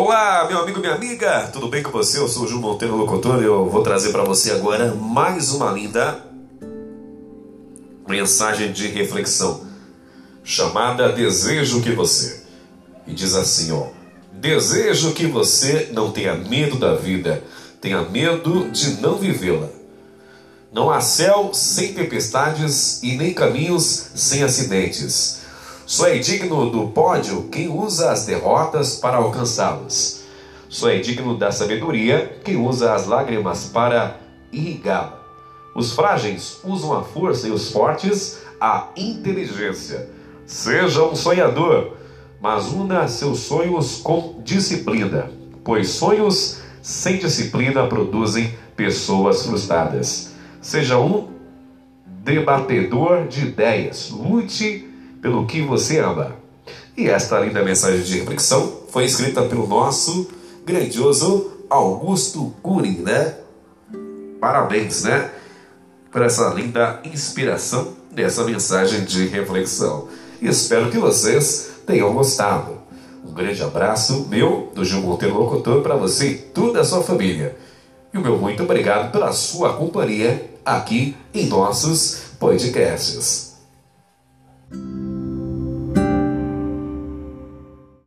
Olá, meu amigo, minha amiga, tudo bem com você? Eu sou o Gil Monteiro Locutor e eu vou trazer para você agora mais uma linda mensagem de reflexão chamada Desejo que você. E diz assim, ó: Desejo que você não tenha medo da vida, tenha medo de não vivê-la. Não há céu sem tempestades e nem caminhos sem acidentes. Só é digno do pódio quem usa as derrotas para alcançá-las. Só é digno da sabedoria quem usa as lágrimas para irrigá-la. Os frágeis usam a força e os fortes a inteligência. Seja um sonhador, mas una seus sonhos com disciplina, pois sonhos sem disciplina produzem pessoas frustradas. Seja um debatedor de ideias, lute pelo que você ama. E esta linda mensagem de reflexão foi escrita pelo nosso grandioso Augusto Cury, né? Parabéns, né? Por essa linda inspiração dessa mensagem de reflexão. Espero que vocês tenham gostado. Um grande abraço meu, do Gil Monteiro Locutor, para você e toda a sua família. E o meu muito obrigado pela sua companhia aqui em nossos podcasts.